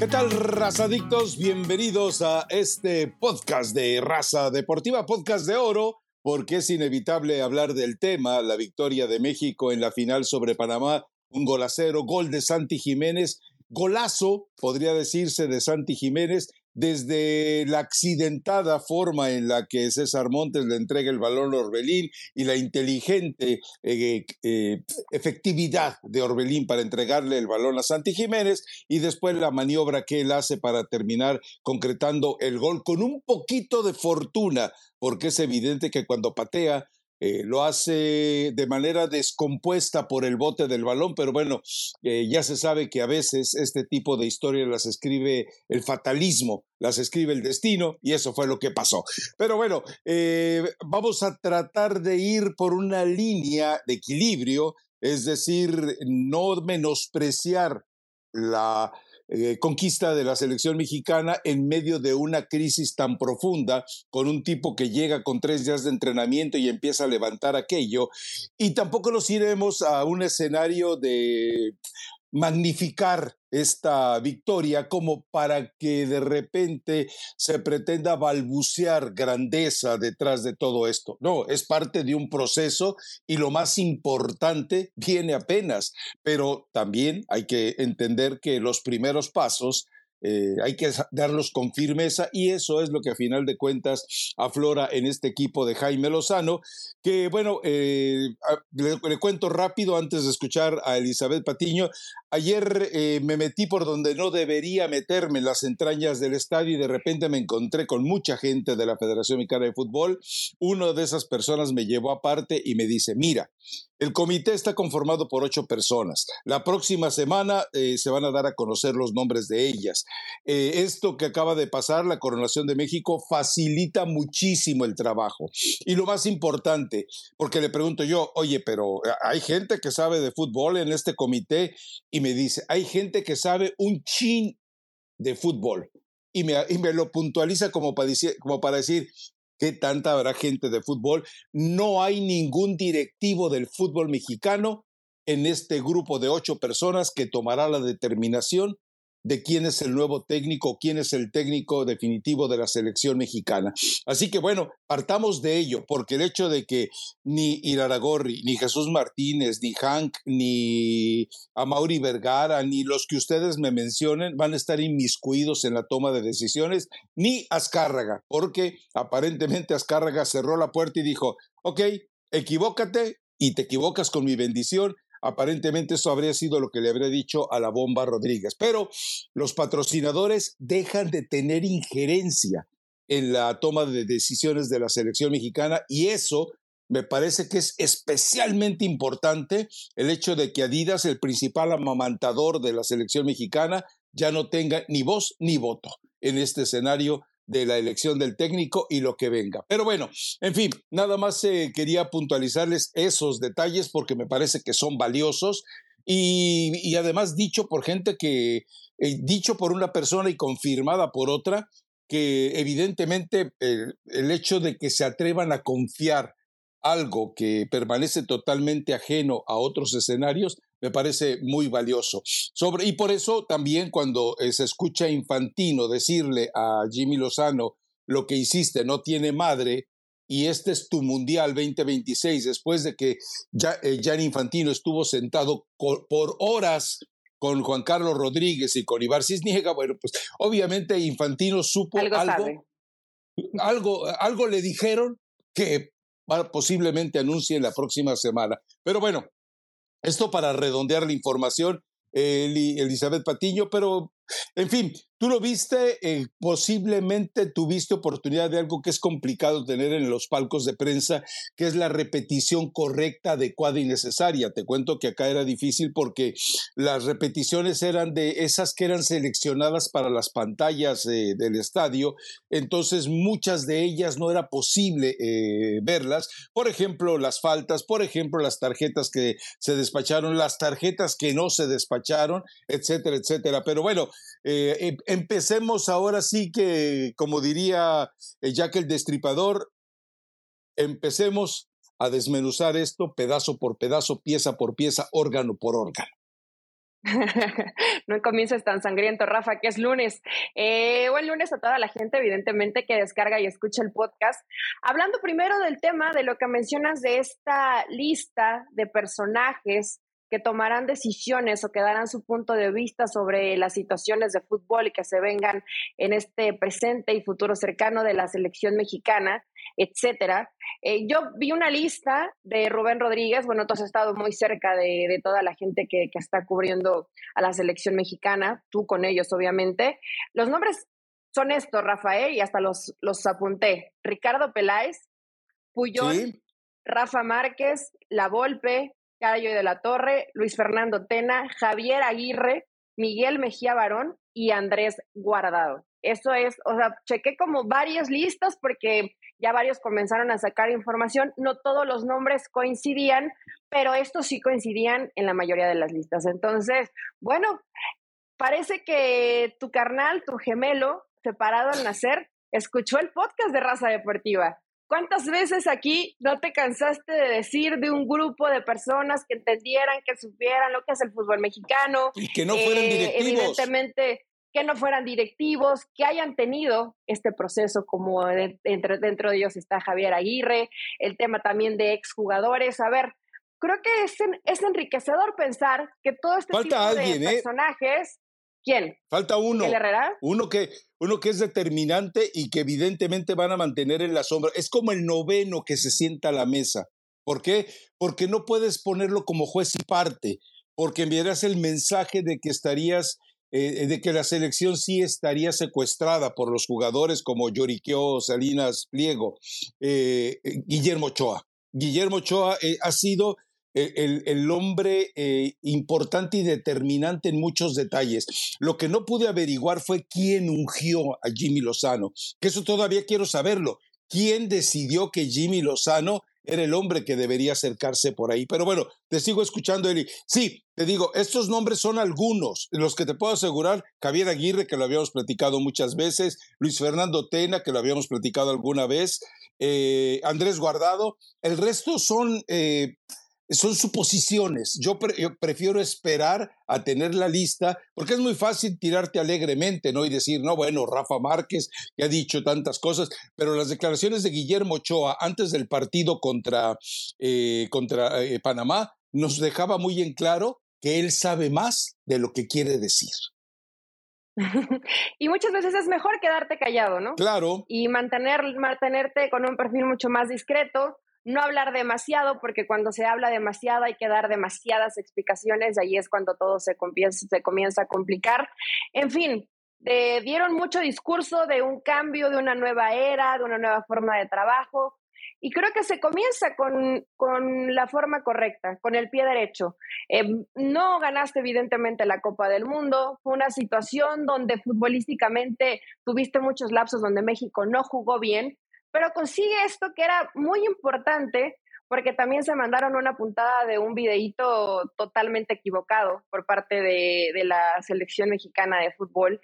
¿Qué tal, razadictos? Bienvenidos a este podcast de Raza Deportiva, podcast de oro, porque es inevitable hablar del tema, la victoria de México en la final sobre Panamá, un golacero, gol de Santi Jiménez, golazo, podría decirse, de Santi Jiménez, desde la accidentada forma en la que César Montes le entrega el balón a Orbelín y la inteligente eh, eh, efectividad de Orbelín para entregarle el balón a Santi Jiménez y después la maniobra que él hace para terminar concretando el gol con un poquito de fortuna, porque es evidente que cuando patea eh, lo hace de manera descompuesta por el bote del balón, pero bueno, eh, ya se sabe que a veces este tipo de historias las escribe el fatalismo, las escribe el destino, y eso fue lo que pasó. Pero bueno, eh, vamos a tratar de ir por una línea de equilibrio, es decir, no menospreciar la eh, conquista de la selección mexicana en medio de una crisis tan profunda, con un tipo que llega con tres días de entrenamiento y empieza a levantar aquello. Y tampoco nos iremos a un escenario de magnificar esta victoria como para que de repente se pretenda balbucear grandeza detrás de todo esto. No, es parte de un proceso y lo más importante viene apenas, pero también hay que entender que los primeros pasos eh, hay que darlos con firmeza y eso es lo que a final de cuentas aflora en este equipo de Jaime Lozano, que bueno, eh, le, cuento rápido antes de escuchar a Elizabeth Patiño, ayer eh, me metí por donde no debería meterme en las entrañas del estadio y de repente me encontré con mucha gente de la Federación Mexicana de Fútbol, una de esas personas me llevó aparte y me dice, mira, el comité está conformado por ocho personas. La próxima semana se van a dar a conocer los nombres de ellas. Eh, esto que acaba de pasar, la coronación de México, facilita muchísimo el trabajo. Y lo más importante, porque le pregunto yo, oye, pero eh, hay gente que sabe de fútbol en este comité y me dice, hay gente que sabe un chin de fútbol. Y me, y me lo puntualiza como para, decir, como para decir, ¿Qué tanta habrá gente de fútbol? No hay ningún directivo del fútbol mexicano en este grupo de ocho personas que tomará la determinación de quién es el nuevo técnico, quién es el técnico definitivo de la selección mexicana. Así que bueno, partamos de ello, porque el hecho de que ni Iraragorri, ni Jesús Martínez, ni Hank, ni Amauri Vergara, ni los que ustedes me mencionen van a estar inmiscuidos en la toma de decisiones, ni Azcárraga, porque aparentemente Azcárraga cerró la puerta y dijo, ok, equivócate y te equivocas con mi bendición, Aparentemente eso habría sido lo que le habría dicho a la bomba Rodríguez. Pero los patrocinadores dejan de tener injerencia en la toma de decisiones de la selección mexicana y eso me parece que es especialmente importante el hecho de que Adidas, el principal amamantador de la selección mexicana, ya no tenga ni voz ni voto en este escenario de la elección del técnico y lo que venga. Pero bueno, en fin, nada más eh, quería puntualizarles esos detalles porque me parece que son valiosos y, además dicho por gente que, eh, dicho por una persona y confirmada por otra, que evidentemente el hecho de que se atrevan a confiar algo que permanece totalmente ajeno a otros escenarios, me parece muy valioso. Sobre, y por eso también cuando eh, se escucha Infantino decirle a Jimmy Lozano, lo que hiciste no tiene madre, y este es tu Mundial 2026, después de que ya, eh, Infantino estuvo sentado por horas con Juan Carlos Rodríguez y con Ibar Cisniega, bueno, pues obviamente Infantino supo algo, algo, algo, algo le dijeron que posiblemente anuncie la próxima semana. Pero bueno, esto para redondear la información, Elizabeth Patiño, pero en fin, tú lo viste, eh, posiblemente tuviste oportunidad de algo que es complicado tener en los palcos de prensa, que es la repetición correcta, adecuada y necesaria. Te cuento que acá era difícil porque las repeticiones eran de esas que eran seleccionadas para las pantallas eh, del estadio, entonces muchas de ellas no era posible eh, verlas. Por ejemplo, las faltas, por ejemplo, las tarjetas que se despacharon, las tarjetas que no se despacharon, etcétera, etcétera. Pero bueno, eh, em, empecemos ahora sí que, como diría eh, Jack el Destripador, empecemos a desmenuzar esto pedazo por pedazo, pieza por pieza, órgano por órgano. no comiences tan sangriento, Rafa, que es lunes. Eh, buen lunes a toda la gente, evidentemente, que descarga y escucha el podcast. Hablando primero del tema de lo que mencionas de esta lista de personajes que tomarán decisiones o que darán su punto de vista sobre las situaciones de fútbol y que se vengan en este presente y futuro cercano de la selección mexicana, etcétera. Eh, yo vi una lista de Rubén Rodríguez, bueno, tú has estado muy cerca de, toda la gente que, está cubriendo a la selección mexicana, tú con ellos, obviamente. Los nombres son estos, Rafael, y hasta los, los apunté. Ricardo Peláez, Puyol, Rafa Márquez, La Volpe, Cayo de la Torre, Luis Fernando Tena, Javier Aguirre, Miguel Mejía Barón y Andrés Guardado. Eso es, o sea, chequé como varias listas porque ya varios comenzaron a sacar información. No todos los nombres coincidían, pero estos sí coincidían en la mayoría de las listas. Entonces, bueno, parece que tu carnal, tu gemelo, separado al nacer, escuchó el podcast de Raza Deportiva. ¿Cuántas veces aquí no te cansaste de decir de un grupo de personas que entendieran, que supieran lo que es el fútbol mexicano? Y que no fueran eh, directivos. Evidentemente, que no fueran directivos, que hayan tenido este proceso, como dentro, dentro de ellos está Javier Aguirre, el tema también de exjugadores. A ver, creo que es, es enriquecedor pensar que todo este tipo de ¿eh? personajes ¿Quién? Falta uno. ¿El Herrera? Uno que, uno que es determinante y que evidentemente van a mantener en la sombra. Es como el noveno que se sienta a la mesa. ¿Por qué? Porque no puedes ponerlo como juez y parte, porque enviarás el mensaje de que estarías, eh, de que la selección sí estaría secuestrada por los jugadores como Lloriqueo, Salinas, Pliego, eh, eh, Guillermo Ochoa. Guillermo Ochoa ha sido e, el, hombre eh, importante y determinante en muchos detalles. Lo que no pude averiguar fue quién ungió a Jimmy Lozano, que eso todavía quiero saberlo. ¿Quién decidió que Jimmy Lozano era el hombre que debería acercarse por ahí? Pero bueno, te sigo escuchando, Eli. Sí, te digo, estos nombres son algunos, los que te puedo asegurar, Javier Aguirre, que lo habíamos platicado muchas veces, Luis Fernando Tena, que lo habíamos platicado alguna vez, eh, Andrés Guardado, el resto son... Eh, son suposiciones. Yo, prefiero esperar a tener la lista, porque es muy fácil tirarte alegremente, ¿no? Y decir, no, bueno, Rafa Márquez, que ha dicho tantas cosas, pero las declaraciones de Guillermo Ochoa antes del partido contra, eh, contra eh, Panamá nos dejaba muy en claro que él sabe más de lo que quiere decir. y muchas veces es mejor quedarte callado, ¿no? Claro. Y mantener, mantenerte con un perfil mucho más discreto, no hablar demasiado, porque cuando se habla demasiado hay que dar demasiadas explicaciones, y ahí es cuando todo se comienza, a complicar. En fin, dieron mucho discurso de un cambio, de una nueva era, de una nueva forma de trabajo, y creo que se comienza con, con la forma correcta, con el pie derecho. Eh, no ganaste evidentemente la Copa del Mundo, fue una situación donde futbolísticamente tuviste muchos lapsos donde México no jugó bien, pero consigue esto que era muy importante porque también se mandaron una puntada de un videíto totalmente equivocado por parte de, de, la selección mexicana de fútbol,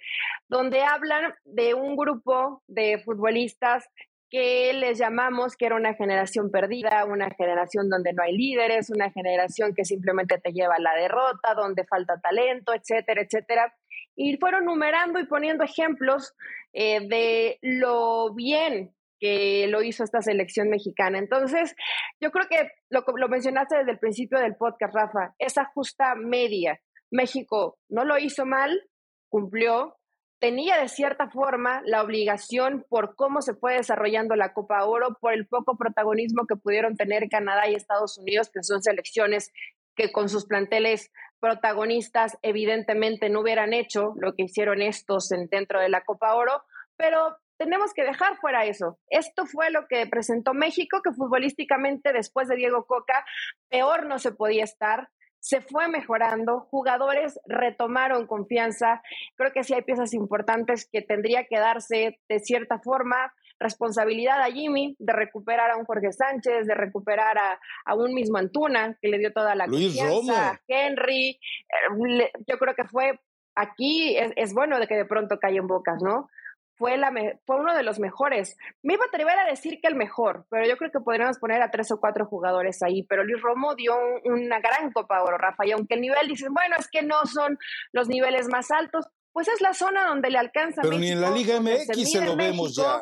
donde hablan de un grupo de futbolistas que les llamamos que era una generación perdida, una generación donde no hay líderes, una generación que simplemente te lleva a la derrota, donde falta talento, etcétera, etcétera. Y fueron numerando y poniendo ejemplos eh, de lo bien que lo hizo esta selección mexicana. Entonces, yo creo que lo, mencionaste desde el principio del podcast, Rafa, esa justa media. México no lo hizo mal, cumplió, tenía de cierta forma la obligación por cómo se fue desarrollando la Copa Oro, por el poco protagonismo que pudieron tener Canadá y Estados Unidos, que son selecciones que con sus planteles protagonistas evidentemente no hubieran hecho lo que hicieron estos en, dentro de la Copa Oro, pero tenemos que dejar fuera eso. Esto fue lo que presentó México, que futbolísticamente después de Diego Coca, peor no se podía estar. Se fue mejorando, jugadores retomaron confianza. Creo que sí hay piezas importantes que tendría que darse de cierta forma responsabilidad a Jimmy de recuperar a un Jorge Sánchez, de recuperar a, un mismo Antuna, que le dio toda la confianza, a Henry. Eh, yo creo que fue aquí, es, es bueno de que de pronto cae en bocas, ¿no? Fue, la fue uno de los mejores. Me iba a atrever a decir que el mejor, pero yo creo que podríamos poner a tres o cuatro jugadores ahí. Pero Luis Romo dio una gran Copa Oro, Rafa, y aunque el nivel, dicen, bueno, es que no son los niveles más altos, pues es la zona donde le alcanza. Pero ni en la Liga MX se, lo vemos ya.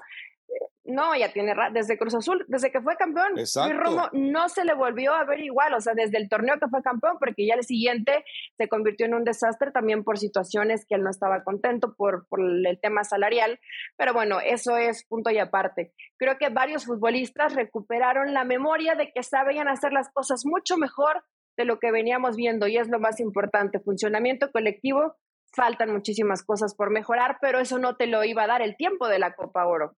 No, ya tiene desde Cruz Azul, desde que fue campeón, Luis Romo no se le volvió a ver igual, o sea, desde el torneo que fue campeón, porque ya el siguiente se convirtió en un desastre también por situaciones que él no estaba contento por, por el tema salarial, pero bueno, eso es punto y aparte. Creo que varios futbolistas recuperaron la memoria de que sabían hacer las cosas mucho mejor de lo que veníamos viendo y es lo más importante, funcionamiento colectivo, faltan muchísimas cosas por mejorar, pero eso no te lo iba a dar el tiempo de la Copa Oro.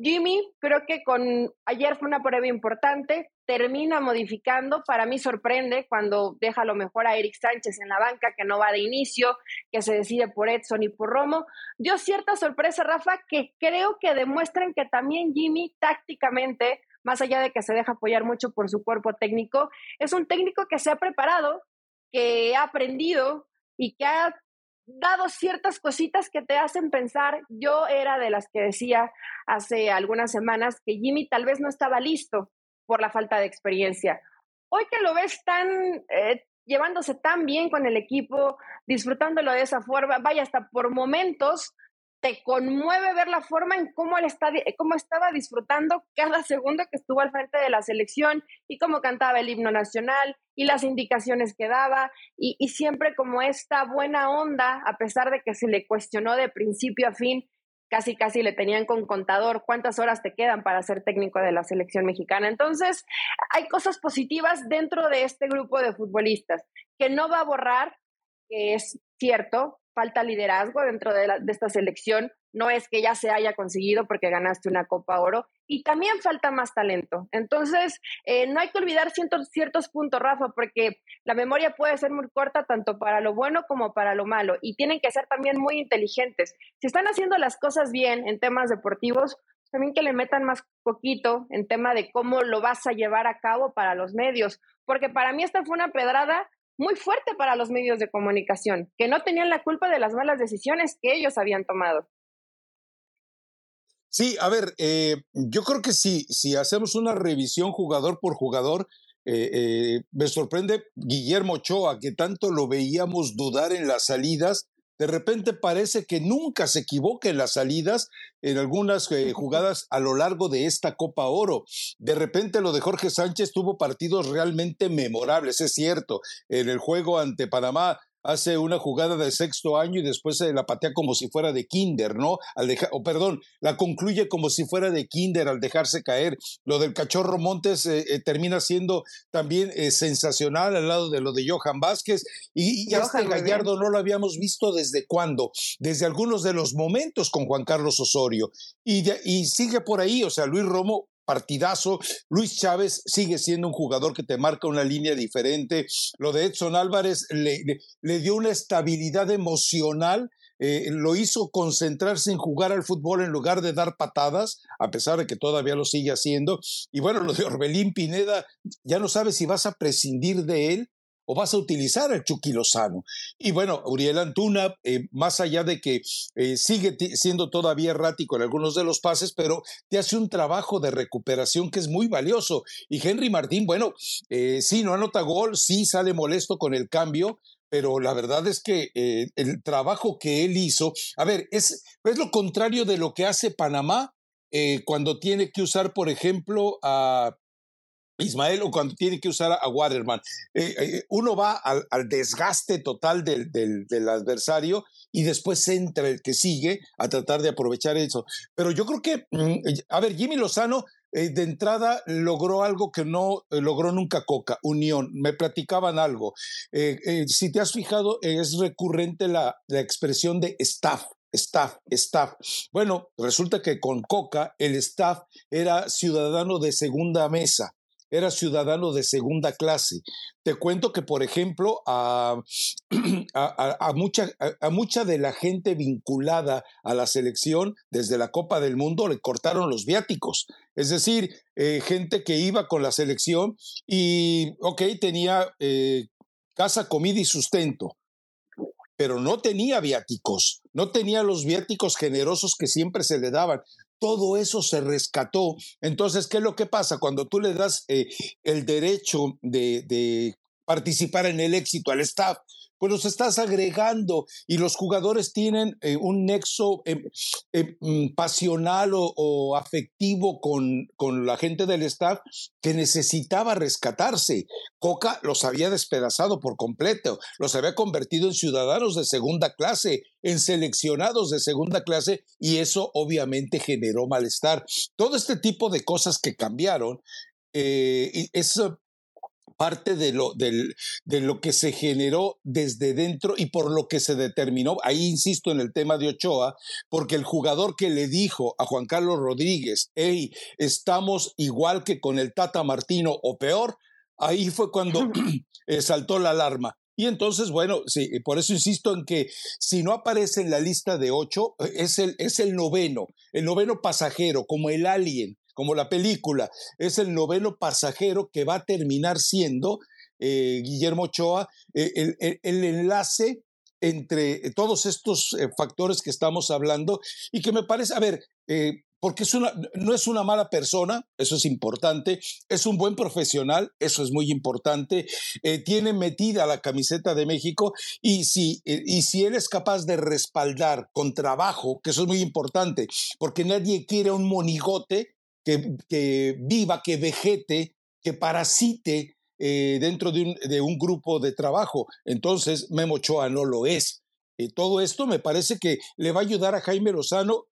Jimmy, creo que con ayer fue una prueba importante, termina modificando, para mí sorprende cuando deja lo mejor a Eric Sánchez en la banca, que no va de inicio, que se decide por Edson y por Romo. Dio cierta sorpresa, Rafa, que creo que demuestran que también Jimmy tácticamente, más allá de que se deja apoyar mucho por su cuerpo técnico, es un técnico que se ha preparado, que ha aprendido y que ha dado ciertas cositas que te hacen pensar. Yo era de las que decía hace algunas semanas que Jimmy tal vez no estaba listo por la falta de experiencia. Hoy que lo ves tan eh, llevándose tan bien con el equipo, disfrutándolo de esa forma, vaya hasta por momentos te conmueve ver la forma en cómo él está, cómo estaba disfrutando cada segundo que estuvo al frente de la selección y cómo cantaba el himno nacional y las indicaciones que daba y, y siempre como esta buena onda, a pesar de que se le cuestionó de principio a fin, casi casi le tenían con contador cuántas horas te quedan para ser técnico de la selección mexicana. Entonces, hay cosas positivas dentro de este grupo de futbolistas que no va a borrar, que es cierto, falta liderazgo dentro de, esta selección. No es que ya se haya conseguido porque ganaste una Copa Oro. Y también falta más talento. Entonces, eh, no hay que olvidar ciertos, ciertos puntos, Rafa, porque la memoria puede ser muy corta tanto para lo bueno como para lo malo. Y tienen que ser también muy inteligentes. Si están haciendo las cosas bien en temas deportivos, también que le metan más poquito en tema de cómo lo vas a llevar a cabo para los medios. Porque para mí esta fue una pedrada muy fuerte para los medios de comunicación, que no tenían la culpa de las malas decisiones que ellos habían tomado. Sí, a ver, eh, yo creo que si, si hacemos una revisión jugador por jugador, eh, eh, me sorprende Guillermo Ochoa, que tanto lo veíamos dudar en las salidas, de repente parece que nunca se equivoca en las salidas en algunas eh, jugadas a lo largo de esta Copa Oro. De repente lo de Jorge Sánchez tuvo partidos realmente memorables, es cierto. En el juego ante Panamá hace una jugada de sexto año y después se la patea como si fuera de kinder, ¿no? Al dejar, o perdón, la concluye como si fuera de kinder al dejarse caer. Lo del cachorro Montes eh, eh, termina siendo también eh, sensacional al lado de lo de Johan Vázquez y, ya este Gallardo no lo habíamos visto desde cuándo, desde algunos de los momentos con Juan Carlos Osorio y, y sigue por ahí, o sea, Luis Romo partidazo. Luis Chávez sigue siendo un jugador que te marca una línea diferente. Lo de Edson Álvarez le, dio una estabilidad emocional. Eh, lo hizo concentrarse en jugar al fútbol en lugar de dar patadas, a pesar de que todavía lo sigue haciendo. Y bueno, lo de Orbelín Pineda, ya no sabes si vas a prescindir de él o vas a utilizar el Chucky Lozano. Y bueno, Uriel Antuna, eh, más allá de que eh, sigue siendo todavía errático en algunos de los pases, pero te hace un trabajo de recuperación que es muy valioso. Y Henry Martín, bueno, eh, sí, no anota gol, sí sale molesto con el cambio, pero la verdad es que el trabajo que él hizo, a ver, es lo contrario de lo que hace Panamá cuando tiene que usar, por ejemplo, a Ismael o cuando tiene que usar a Waterman. Eh, eh, uno va al, desgaste total del, del, adversario y después entra el que sigue a tratar de aprovechar eso. Pero yo creo que, mm, a ver, Jimmy Lozano eh, de entrada logró algo que no logró nunca Coca, unión. Me platicaban algo. si te has fijado, es recurrente la, la expresión de staff staff, staff. Bueno, resulta que con Coca el staff era ciudadano de segunda mesa era ciudadano de segunda clase. Te cuento que, por ejemplo, a, a, mucha, a, mucha de la gente vinculada a la selección desde la Copa del Mundo le cortaron los viáticos. Es decir, eh, gente que iba con la selección y, ok, tenía eh, casa, comida y sustento. pero no tenía viáticos, no tenía los viáticos generosos que siempre se le daban. Todo eso se rescató. Entonces, ¿qué es lo que pasa? Cuando tú le das eh, el derecho de, de participar en el éxito al staff, pues los estás agregando y los jugadores tienen eh, un nexo eh, eh, mm, pasional o, afectivo con, con, la gente del staff que necesitaba rescatarse. Coca los había despedazado por completo, los había convertido en ciudadanos de segunda clase, en seleccionados de segunda clase y eso obviamente generó malestar. Todo este tipo de cosas que cambiaron es parte de lo, de lo que se generó desde dentro y por lo que se determinó. Ahí insisto en el tema de Ochoa, porque el jugador que le dijo a Juan Carlos Rodríguez, hey, estamos igual que con el Tata Martino o peor, ahí fue cuando eh, saltó la alarma. Y entonces, bueno, sí, por eso insisto en que si no aparece en la lista de ocho, eh, es el, es el noveno, el noveno pasajero, como el alien, como la película. Es el noveno pasajero que va a terminar siendo eh, Guillermo Ochoa eh, el, enlace entre todos estos eh, factores que estamos hablando y que me parece, a ver, porque es una, no es una mala persona, eso es importante, es un buen profesional, eso es muy importante, tiene metida la camiseta de México y si, y si él es capaz de respaldar con trabajo, que eso es muy importante, porque nadie quiere un monigote que, viva, que vegete, que parasite eh, dentro de un, grupo de trabajo. Entonces, Memo Ochoa no lo es. Eh, todo esto me parece que le va a ayudar a Jaime Lozano.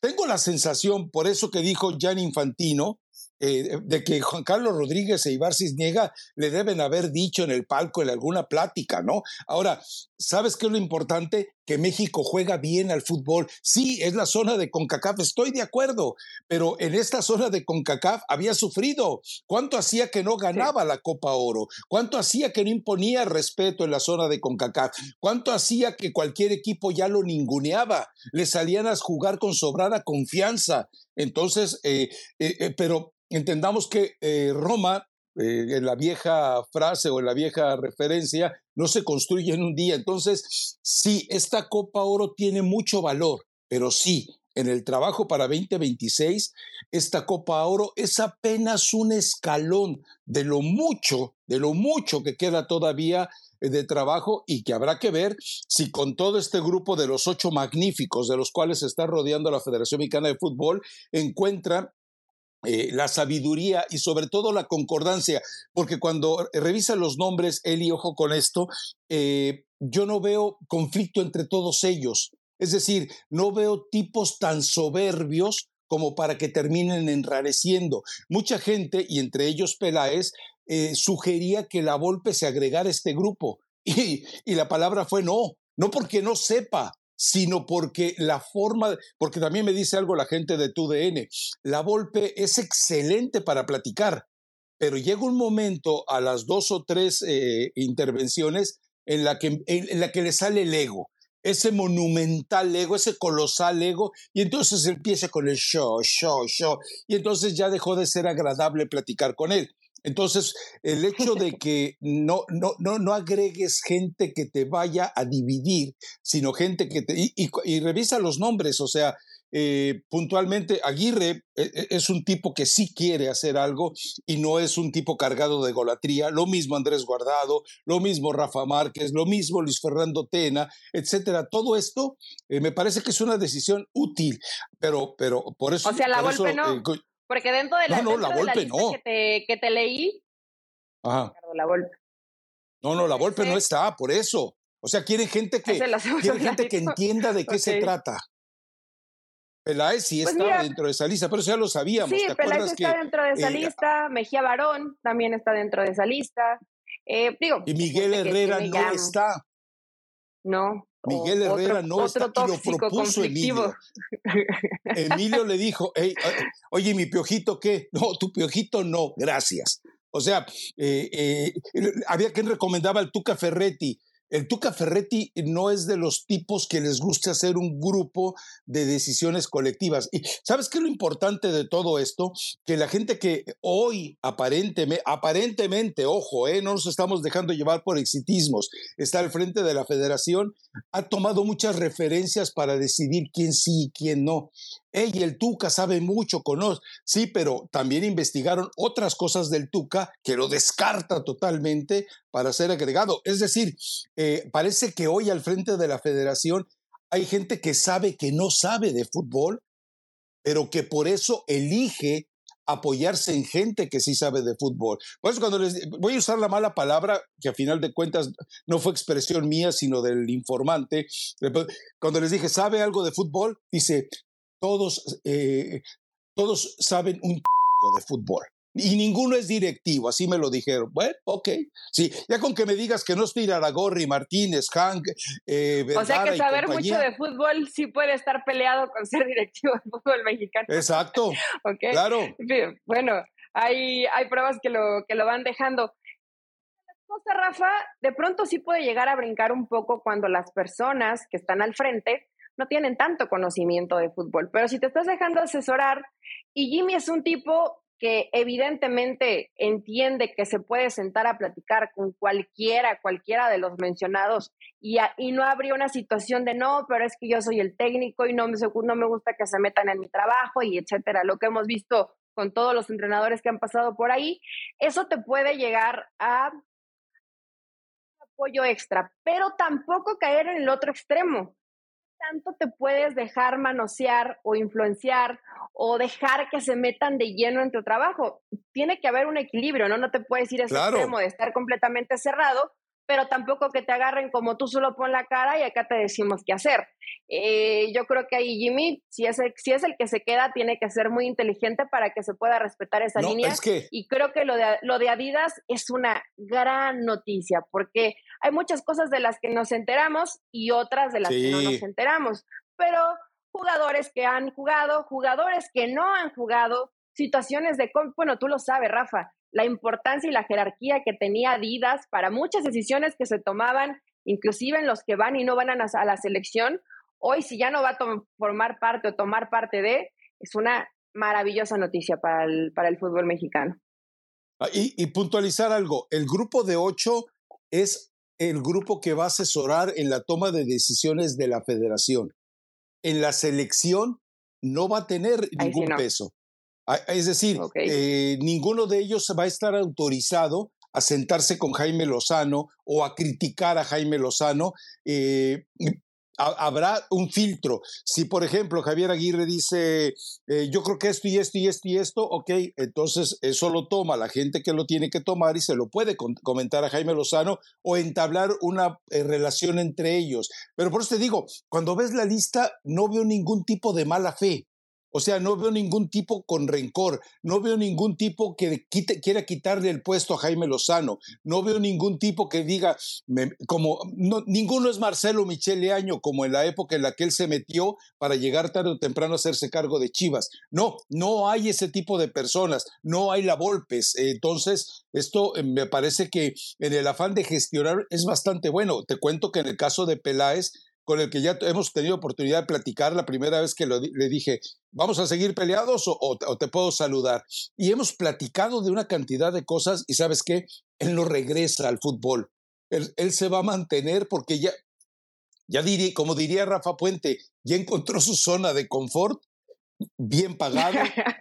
Tengo la sensación, por eso que dijo Jan Infantino, eh, de que Juan Carlos Rodríguez e Ibar Cisniega le deben haber dicho en el palco en alguna plática, ¿no? Ahora, ¿sabes qué es lo importante? Que México juega bien al fútbol. Sí, es la zona de CONCACAF, estoy de acuerdo, pero en esta zona de CONCACAF había sufrido. ¿Cuánto hacía que no ganaba la Copa Oro? ¿Cuánto hacía que no imponía respeto en la zona de CONCACAF? ¿Cuánto hacía que cualquier equipo ya lo ninguneaba? Le salían a jugar con sobrada confianza. Entonces, eh, eh, pero entendamos que eh, Roma, eh, en la vieja frase o en la vieja referencia, no se construye en un día. Entonces, sí, esta Copa Oro tiene mucho valor, pero sí, en el trabajo para 2026, esta Copa Oro es apenas un escalón de lo mucho, de lo mucho que queda todavía eh, de trabajo y que habrá que ver si con todo este grupo de los ocho magníficos de los cuales se está rodeando la Federación Mexicana de Fútbol encuentran eh, la sabiduría y sobre todo la concordancia, porque cuando revisa los nombres, él y ojo con esto, eh, yo no veo conflicto entre todos ellos. Es decir, no veo tipos tan soberbios como para que terminen enrareciendo. Mucha gente, y entre ellos Peláez, eh, sugería que la Volpe se agregara a este grupo. Y, y la palabra fue no, no porque no sepa, sino porque la forma, porque también me dice algo la gente de TUDN, la Volpe es excelente para platicar, pero llega un momento a las dos o tres eh, intervenciones en la, que, en la que le sale el ego, ese monumental ego, ese colosal ego, y entonces empieza con el show, show, show, y entonces ya dejó de ser agradable platicar con él. Entonces, el hecho de que no, no, no, no agregues gente que te vaya a dividir, sino gente que te... Y, revisa los nombres, o sea, eh, puntualmente, Aguirre e, e, es un tipo que sí quiere hacer algo y no es un tipo cargado de golatría. Lo mismo Andrés Guardado, lo mismo Rafa Márquez, lo mismo Luis Fernando Tena, etcétera. Todo esto eh, me parece que es una decisión útil, pero, pero por eso. O sea, la golpe no. Eh, porque dentro de la, no, no, la, Volpe, no. que, te, que te leí, Ajá. la Volpe. No, no, la Volpe no está, por eso. O sea, quieren gente que, quieren gente que entienda de qué se trata. Peláez sí pues está dentro de esa lista, pero eso ya lo sabíamos. Sí, Peláez está dentro de esa eh, lista, Mejía Barón también está dentro de esa lista. Eh, digo, y Miguel Herrera no está. No. Miguel Herrera no está y lo propuso Emilio. Emilio le dijo, oye, mi piojito, ¿qué? No, tu piojito no, gracias. O sea, eh, eh, había quien recomendaba al Tuca Ferretti. El Tuca Ferretti no es de los tipos que les guste hacer un grupo de decisiones colectivas. Y ¿sabes qué es lo importante de todo esto? Que la gente que hoy aparentemente, aparentemente, ojo, eh, no nos estamos dejando llevar por exitismos, está al frente de la federación, ha tomado muchas referencias para decidir quién sí y quién no. Ey, el Tuca sabe mucho, conoce, sí, pero también investigaron otras cosas del Tuca que lo descarta totalmente para ser agregado. Es decir, eh, parece que hoy al frente de la federación hay gente que sabe que no sabe de fútbol, pero que por eso elige apoyarse en gente que sí sabe de fútbol. Por eso cuando les voy a usar la mala palabra, que a final de cuentas no fue expresión mía, sino del informante, cuando les dije, ¿sabe algo de fútbol? Dice, todos, eh, todos saben un de fútbol. Y ninguno es directivo, así me lo dijeron. Bueno, ok. Sí, ya con que me digas que no estoy Aragorri, Martínez, Hank, eh, O sea que saber mucho de fútbol sí puede estar peleado con ser directivo de fútbol mexicano. Exacto. okay. Claro. Bueno, hay, hay pruebas que lo, que lo van dejando. cosa, Rafa, de pronto sí puede llegar a brincar un poco cuando las personas que están al frente no tienen tanto conocimiento de fútbol. Pero si te estás dejando asesorar, y Jimmy es un tipo que evidentemente entiende que se puede sentar a platicar con cualquiera, cualquiera de los mencionados y, y no habría una situación de no, pero es que yo soy el técnico y no me, no me gusta que se metan en mi trabajo y etcétera. Lo que hemos visto con todos los entrenadores que han pasado por ahí, eso te puede llegar a apoyo extra, pero tampoco caer en el otro extremo tanto te puedes dejar manosear o influenciar o dejar que se metan de lleno en tu trabajo? Tiene que haber un equilibrio, ¿no? No te puedes ir a ese extremo de estar completamente cerrado, pero tampoco que te agarren como tú solo pon la cara y acá te decimos qué hacer. Eh, yo creo que ahí Jimmy, si es, el, si es el que se queda, tiene que ser muy inteligente para que se pueda respetar esa línea. Y creo que lo de, lo de Adidas es una gran noticia, porque hay muchas cosas de las que nos enteramos y otras de las que no nos enteramos. Pero jugadores que han jugado, jugadores que no han jugado, situaciones de, bueno, tú lo sabes, Rafa, la importancia y la jerarquía que tenía Adidas para muchas decisiones que se tomaban, inclusive en los que van y no van a, la selección. Hoy, si ya no va a formar parte o tomar parte de, es una maravillosa noticia para el, para el fútbol mexicano. Ah, y, y, puntualizar algo, el grupo de ocho es el grupo que va a asesorar en la toma de decisiones de la federación. En la selección no va a tener ningún peso. Es decir, eh, ninguno de ellos va a estar autorizado a sentarse con Jaime Lozano o a criticar a Jaime Lozano. Eh, habrá un filtro. Si, por ejemplo, Javier Aguirre dice, eh, yo creo que esto y esto y esto y esto, ok, entonces eso lo toma la gente que lo tiene que tomar y se lo puede comentar a Jaime Lozano o entablar una relación entre ellos. Pero por eso te digo, cuando ves la lista, no veo ningún tipo de mala fe. O sea, no veo ningún tipo con rencor, no veo ningún tipo que quiera quitarle el puesto a Jaime Lozano, no veo ningún tipo que diga, como, ninguno es Marcelo Michele Año, como en la época en la que él se metió para llegar tarde o temprano a hacerse cargo de Chivas. No, no hay ese tipo de personas, no hay la Volpes. Entonces, esto eh, me parece que en el afán de gestionar es bastante bueno. Te cuento que en el caso de Peláez, con el que ya hemos tenido oportunidad de platicar la primera vez que le dije, ¿vamos a seguir peleados o, te puedo saludar? Y hemos platicado de una cantidad de cosas y sabes qué, él no regresa al fútbol. Él, se va a mantener porque ya, ya diría, como diría Rafa Puente, ya encontró su zona de confort, bien pagado,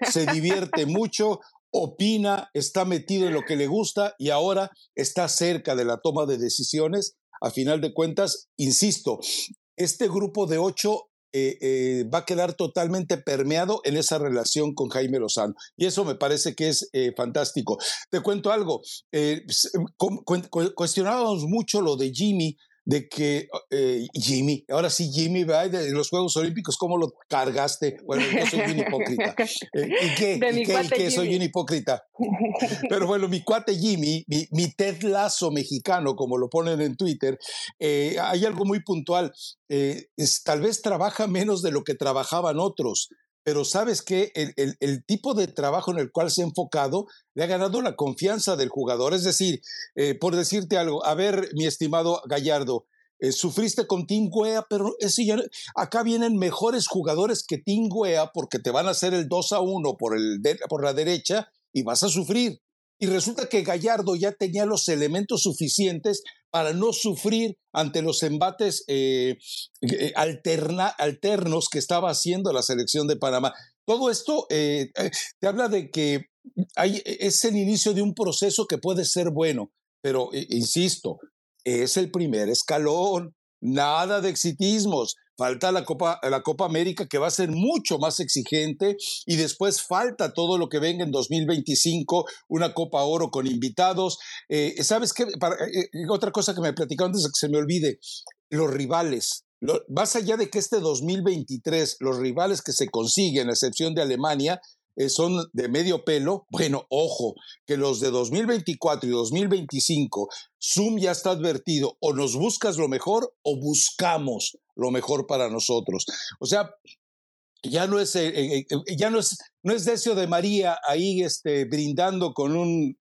se divierte mucho, opina, está metido en lo que le gusta y ahora está cerca de la toma de decisiones a final de cuentas, insisto, este grupo de ocho eh, eh, va a quedar totalmente permeado en esa relación con Jaime Lozano. Y eso me parece que es eh, fantástico. Te cuento algo. cuestionábamos mucho lo de Jimmy de que eh, Jimmy, ahora sí Jimmy, ¿verdad? de los Juegos Olímpicos, ¿cómo lo cargaste? Bueno, yo soy un hipócrita. Eh, ¿Y qué? ¿Y qué? Soy un hipócrita. Pero bueno, mi cuate Jimmy, mi, mi Ted Lazo mexicano, como lo ponen en Twitter, eh, hay algo muy puntual. Es, tal vez trabaja menos de lo que trabajaban otros, pero sabes que el, tipo de trabajo en el cual se ha enfocado le ha ganado la confianza del jugador. Es decir, eh, por decirte algo, a ver, mi estimado Gallardo, eh, sufriste con Tim Guea, pero ese ya, acá vienen mejores jugadores que Tim Guea porque te van a hacer el 2 a 1 por, el por la derecha y vas a sufrir. Y resulta que Gallardo ya tenía los elementos suficientes para no sufrir ante los embates eh, eh, alternos que estaba haciendo la selección de Panamá. Todo esto eh, te habla de que hay, es el inicio de un proceso que puede ser bueno, pero insisto, es el primer escalón, nada de exitismos. Falta la Copa, la Copa América que va a ser mucho más exigente y después falta todo lo que venga en 2025, una Copa Oro con invitados. Eh, ¿Sabes qué? Eh, eh, otra cosa que me platicaron antes de que se me olvide, los rivales. más allá de que este 2023 los rivales que se consiguen, a excepción de Alemania, son de medio pelo, bueno, ojo, que los de 2024 y 2025, Zoom ya está advertido, o nos buscas lo mejor o buscamos lo mejor para nosotros. O sea, ya no es, eh, eh, ya no es, no es Decio de María ahí este, brindando con un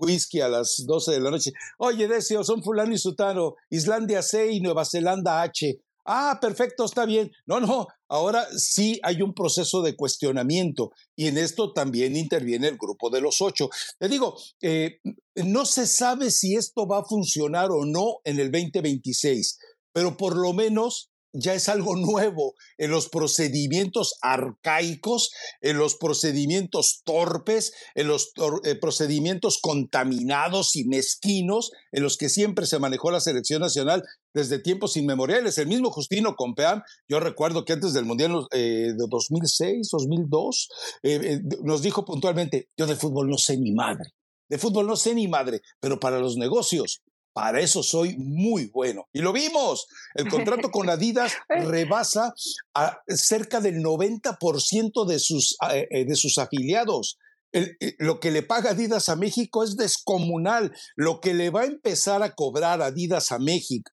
whisky a las 12 de la noche. Oye, Decio, son fulano y sutano, Islandia C y Nueva Zelanda H. Ah, perfecto, está bien. No, no, ahora sí hay un proceso de cuestionamiento y en esto también interviene el grupo de los ocho. Te digo, eh, no se sabe si esto va a funcionar o no en el 2026, pero por lo menos ya es algo nuevo en los procedimientos arcaicos, en los procedimientos torpes, en los eh, procedimientos contaminados y mezquinos en los que siempre se manejó la selección nacional desde tiempos inmemoriales. El mismo Justino Compeán, yo recuerdo que antes del Mundial eh, de 2006, 2002, eh, nos dijo puntualmente, yo de fútbol no sé ni madre. De fútbol no sé ni madre, pero para los negocios para eso soy muy bueno. Y lo vimos. El contrato con Adidas rebasa a cerca del 90% de sus, eh, eh, de sus afiliados. Eh, lo que le paga Adidas a México es descomunal. Lo que le va a empezar a cobrar Adidas a México,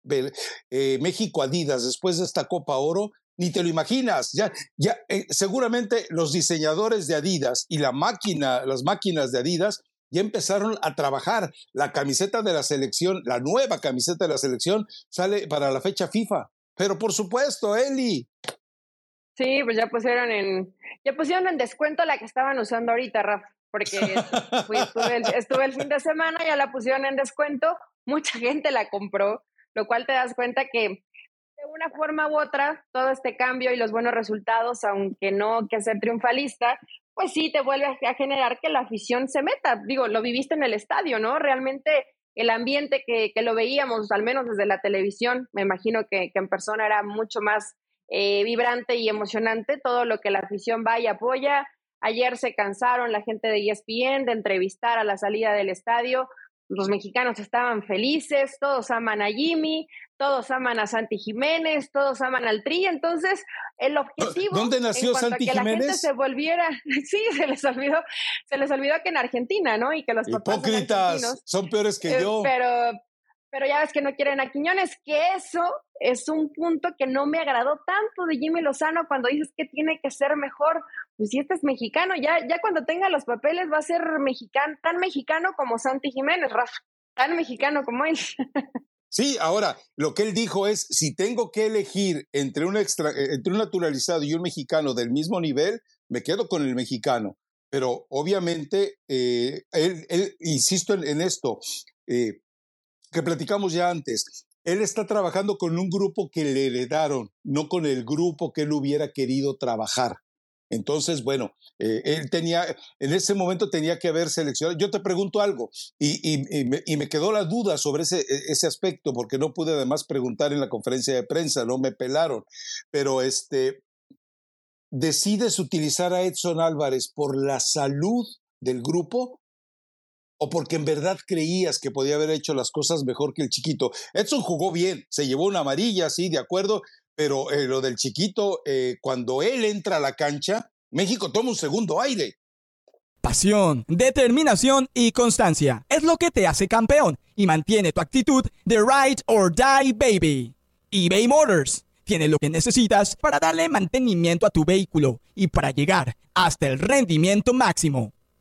México Adidas después de esta Copa Oro, ni te lo imaginas. Ya, ya, seguramente los diseñadores de Adidas y la máquina, las máquinas de Adidas ya empezaron a trabajar. La camiseta de la selección, la nueva camiseta de la selección, sale para la fecha FIFA. Pero por supuesto, Eli. Sí, pues ya pusieron en, ya pusieron en descuento la que estaban usando ahorita, Rafa, porque estuve, el, estuve el fin de semana, ya la pusieron en descuento, mucha gente la compró, lo cual te das cuenta que de una forma u otra, todo este cambio y los buenos resultados, aunque no que ser triunfalista, pues sí, te vuelve a generar que la afición se meta. Digo, lo viviste en el estadio, ¿no? Realmente el ambiente que, que lo veíamos, al menos desde la televisión, me imagino que, que en persona era mucho más eh, vibrante y emocionante, todo lo que la afición va y apoya. Ayer se cansaron la gente de ESPN de entrevistar a la salida del estadio los mexicanos estaban felices, todos aman a Jimmy, todos aman a Santi Jiménez, todos aman al Tri, entonces el objetivo ¿Dónde nació en Santi a que Jiménez? la gente se volviera, sí, se les olvidó, se les olvidó que en Argentina, ¿no? Y que los hipócritas son peores que eh, yo. Pero pero ya ves que no quieren a Quiñones, que eso es un punto que no me agradó tanto de Jimmy Lozano cuando dices que tiene que ser mejor. Pues si este es mexicano, ya, ya cuando tenga los papeles va a ser mexicano, tan mexicano como Santi Jiménez, Rafa, tan mexicano como él. Sí, ahora, lo que él dijo es, si tengo que elegir entre un, extra, eh, entre un naturalizado y un mexicano del mismo nivel, me quedo con el mexicano. Pero obviamente, eh, él, él, insisto en, esto, eh, que platicamos ya antes. Él está trabajando con un grupo que le heredaron, no con el grupo que él hubiera querido trabajar. Entonces, bueno, eh, él tenía, en ese momento tenía que haber seleccionado. Yo te pregunto algo y, me, quedó la duda sobre ese, e, ese aspecto porque no pude además preguntar en la conferencia de prensa, no me pelaron. Pero este, ¿decides utilizar a Edson Álvarez por la salud del grupo o porque en verdad creías que podía haber hecho las cosas mejor que el chiquito. Edson jugó bien, se llevó una amarilla, sí, de acuerdo, pero eh, lo del chiquito, eh, cuando él entra a la cancha, México toma un segundo aire. Pasión, determinación y constancia es lo que te hace campeón y mantiene tu actitud de ride or die baby. eBay Motors tiene lo que necesitas para darle mantenimiento a tu vehículo y para llegar hasta el rendimiento máximo.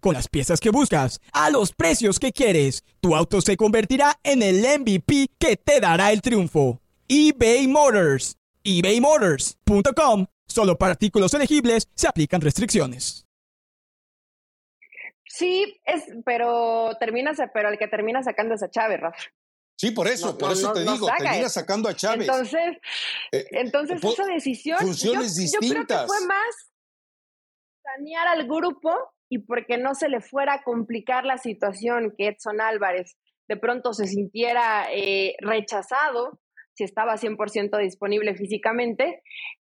Con las piezas que buscas, a los precios que quieres, tu auto se convertirá en el MVP que te dará el triunfo. eBay Motors. ebaymotors.com. Solo para artículos elegibles se aplican restricciones. Sí, es, pero termina, pero el que termina sacando es a Chávez, Rafa. Sí, por eso, por eso te digo, termina sacando a Chávez. Entonces, eh, entonces esa decisión. Funciones distintas. Yo creo que fue más sanear al grupo y porque no se le fuera a complicar la situación que Edson Álvarez de pronto se sintiera eh, rechazado si estaba 100% disponible físicamente,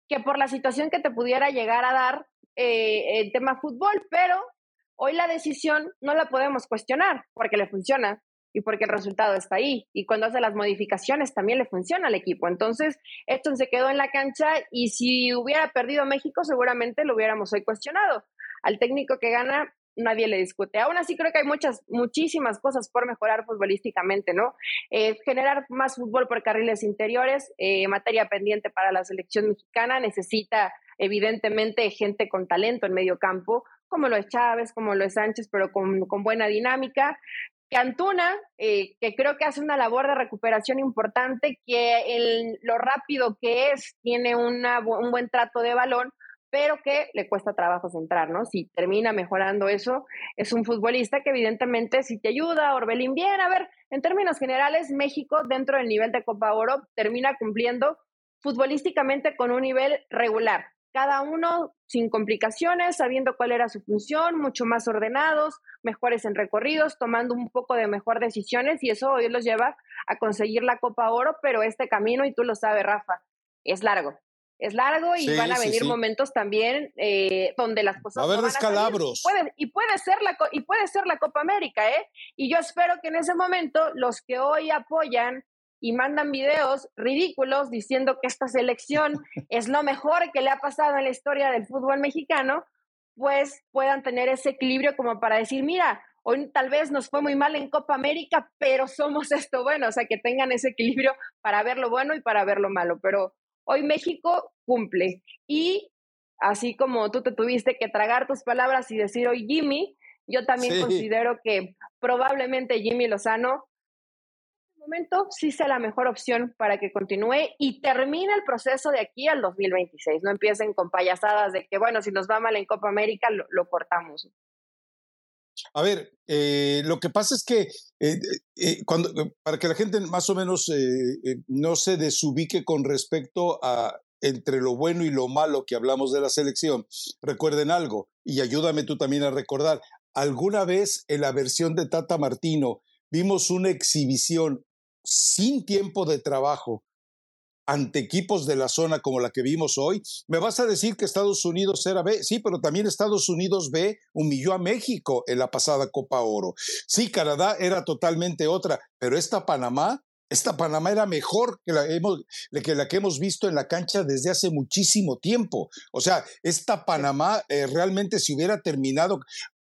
que por la situación que te pudiera llegar a dar eh, el tema fútbol, pero hoy la decisión no la podemos cuestionar porque le funciona y porque el resultado está ahí. Y cuando hace las modificaciones también le funciona al equipo. Entonces, esto se quedó en la cancha y si hubiera perdido México, seguramente lo hubiéramos hoy cuestionado. Al técnico que gana, nadie le discute. Aún así creo que hay muchas, muchísimas cosas por mejorar futbolísticamente, ¿no? Eh, generar más fútbol por carriles interiores, eh, materia pendiente para la selección mexicana, necesita evidentemente gente con talento en medio campo, como lo es Chávez, como lo es Sánchez, pero con, con buena dinámica. Cantuna, eh, que creo que hace una labor de recuperación importante, que el, lo rápido que es, tiene una, un buen trato de balón, pero que le cuesta trabajo centrar, ¿no? Si termina mejorando eso, es un futbolista que evidentemente si te ayuda, Orbelín bien, a ver, en términos generales, México dentro del nivel de Copa Oro termina cumpliendo futbolísticamente con un nivel regular, cada uno sin complicaciones, sabiendo cuál era su función, mucho más ordenados, mejores en recorridos, tomando un poco de mejor decisiones y eso hoy los lleva a conseguir la Copa Oro, pero este camino, y tú lo sabes, Rafa, es largo. Es largo y van a venir momentos también eh, donde las cosas a haber descalabros. Y puede ser la y puede ser la Copa América eh y yo espero que en ese momento los que hoy apoyan y mandan videos ridículos diciendo que esta selección es lo mejor que le ha pasado en la historia del fútbol mexicano pues puedan tener ese equilibrio como para decir mira hoy tal vez nos fue muy mal en Copa América pero somos esto bueno o sea que tengan ese equilibrio para ver lo bueno y para ver lo malo pero Hoy México cumple. Y así como tú te tuviste que tragar tus palabras y decir hoy Jimmy, yo también considero que probablemente Jimmy Lozano momento sí sea la mejor opción para que continúe y termine el proceso de aquí al 2026. No empiecen con payasadas de que, bueno, si nos va mal en Copa América, lo cortamos. A ver, eh, lo que pasa es que eh, eh, para que la gente más o menos no se desubique con respecto a entre lo bueno y lo malo que hablamos de la selección, recuerden algo, y ayúdame tú también a recordar, alguna vez en la versión de Tata Martino vimos una exhibición sin tiempo de trabajo ante equipos de la zona como la que vimos hoy, me vas a decir que Estados Unidos era B, sí, pero también Estados Unidos B humilló a México en la pasada Copa Oro. Sí, Canadá era totalmente otra, pero esta Panamá, esta Panamá era mejor que la, hemos, que la que hemos visto en la cancha desde hace muchísimo tiempo. O sea, esta Panamá eh, realmente si hubiera terminado,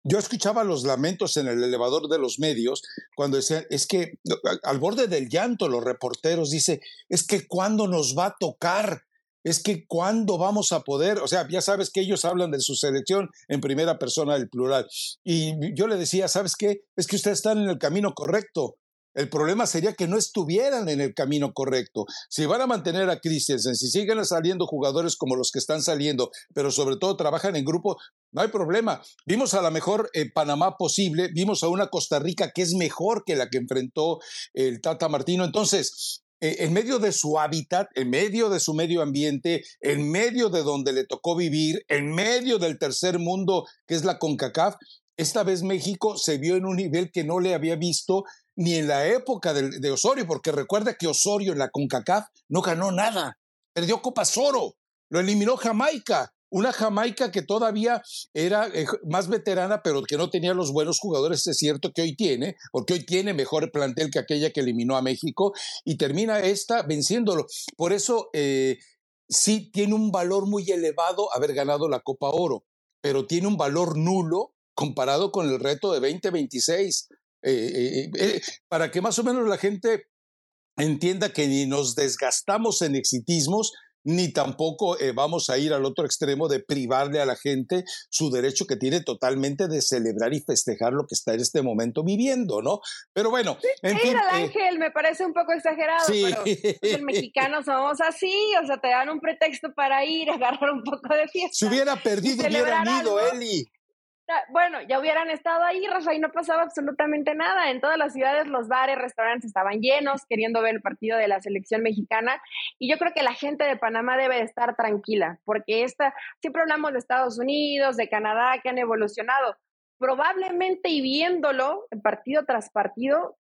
yo escuchaba los lamentos en el elevador de los medios cuando decían, es que al borde del llanto los reporteros dice, es que cuándo nos va a tocar, es que cuándo vamos a poder, o sea, ya sabes que ellos hablan de su selección en primera persona del plural. Y yo le decía, ¿sabes qué? Es que ustedes están en el camino correcto. El problema sería que no estuvieran en el camino correcto. Si van a mantener a Christensen, si siguen saliendo jugadores como los que están saliendo, pero sobre todo trabajan en grupo, no hay problema. Vimos a la mejor eh, Panamá posible, vimos a una Costa Rica que es mejor que la que enfrentó el Tata Martino. Entonces, eh, en medio de su hábitat, en medio de su medio ambiente, en medio de donde le tocó vivir, en medio del tercer mundo que es la CONCACAF, esta vez México se vio en un nivel que no le había visto ni en la época de, Osorio, porque recuerda que Osorio en la CONCACAF no ganó nada, perdió Copa Oro. lo eliminó Jamaica una Jamaica que todavía era eh, más veterana, pero que no tenía los buenos jugadores, es cierto que hoy tiene, porque hoy tiene mejor plantel que aquella que eliminó a México, y termina esta venciéndolo. Por eso eh, sí tiene un valor muy elevado haber ganado la Copa Oro, pero tiene un valor nulo comparado con el reto de 2026. Eh, para que más o menos la gente entienda que ni nos desgastamos en exitismos, ni tampoco eh, vamos a ir al otro extremo de privarle a la gente su derecho que tiene totalmente de celebrar y festejar lo que está en este momento viviendo, ¿no? Pero bueno, en fin, eh, Ángel, me parece un poco exagerado, sí. pero pues, el mexicano somos así, o sea, te dan un pretexto para ir a agarrar un poco de fiesta. Si hubiera perdido, hubieran ido, Eli. Bueno, ya hubieran estado ahí, Rafa, y no pasaba absolutamente nada. En todas las ciudades los bares, restaurantes estaban llenos, queriendo ver el partido de la selección mexicana. Y yo creo que la gente de Panamá debe de estar tranquila, porque esta, siempre hablamos de Estados Unidos, de Canadá, que han evolucionado. Probablemente y viéndolo partido tras partido,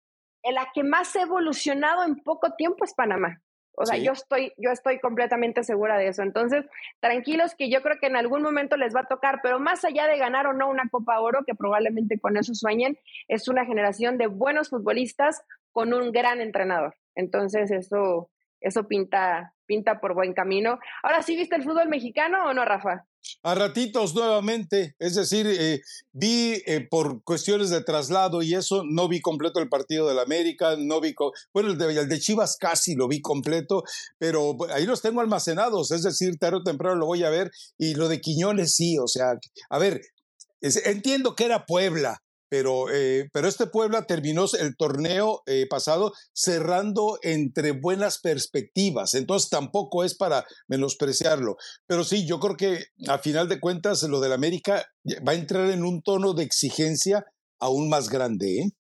la que más ha evolucionado en poco tiempo es Panamá. O sea, yo estoy, yo estoy completamente segura de eso. Entonces, tranquilos que yo creo que en algún momento les va a tocar, pero más allá de ganar o no una Copa Oro, que probablemente con eso sueñen, es una generación de buenos futbolistas con un gran entrenador. Entonces, eso, eso pinta, pinta por buen camino. Ahora sí, ¿viste el fútbol mexicano o no, Rafa? A ratitos nuevamente, es decir, eh, vi eh, por cuestiones de traslado y eso, no vi completo el partido del América, no vi, bueno, el de, el de, Chivas casi lo vi completo, pero ahí los tengo almacenados, es decir, tarde o temprano lo voy a ver y lo de Quiñones sí, o sea, a ver, entiendo que era Puebla, pero, eh, pero este Puebla terminó el torneo eh, pasado cerrando entre buenas perspectivas, entonces tampoco es para menospreciarlo. Pero sí, yo creo que a final de cuentas lo del América va a entrar en un tono de exigencia aún más grande. ¿eh?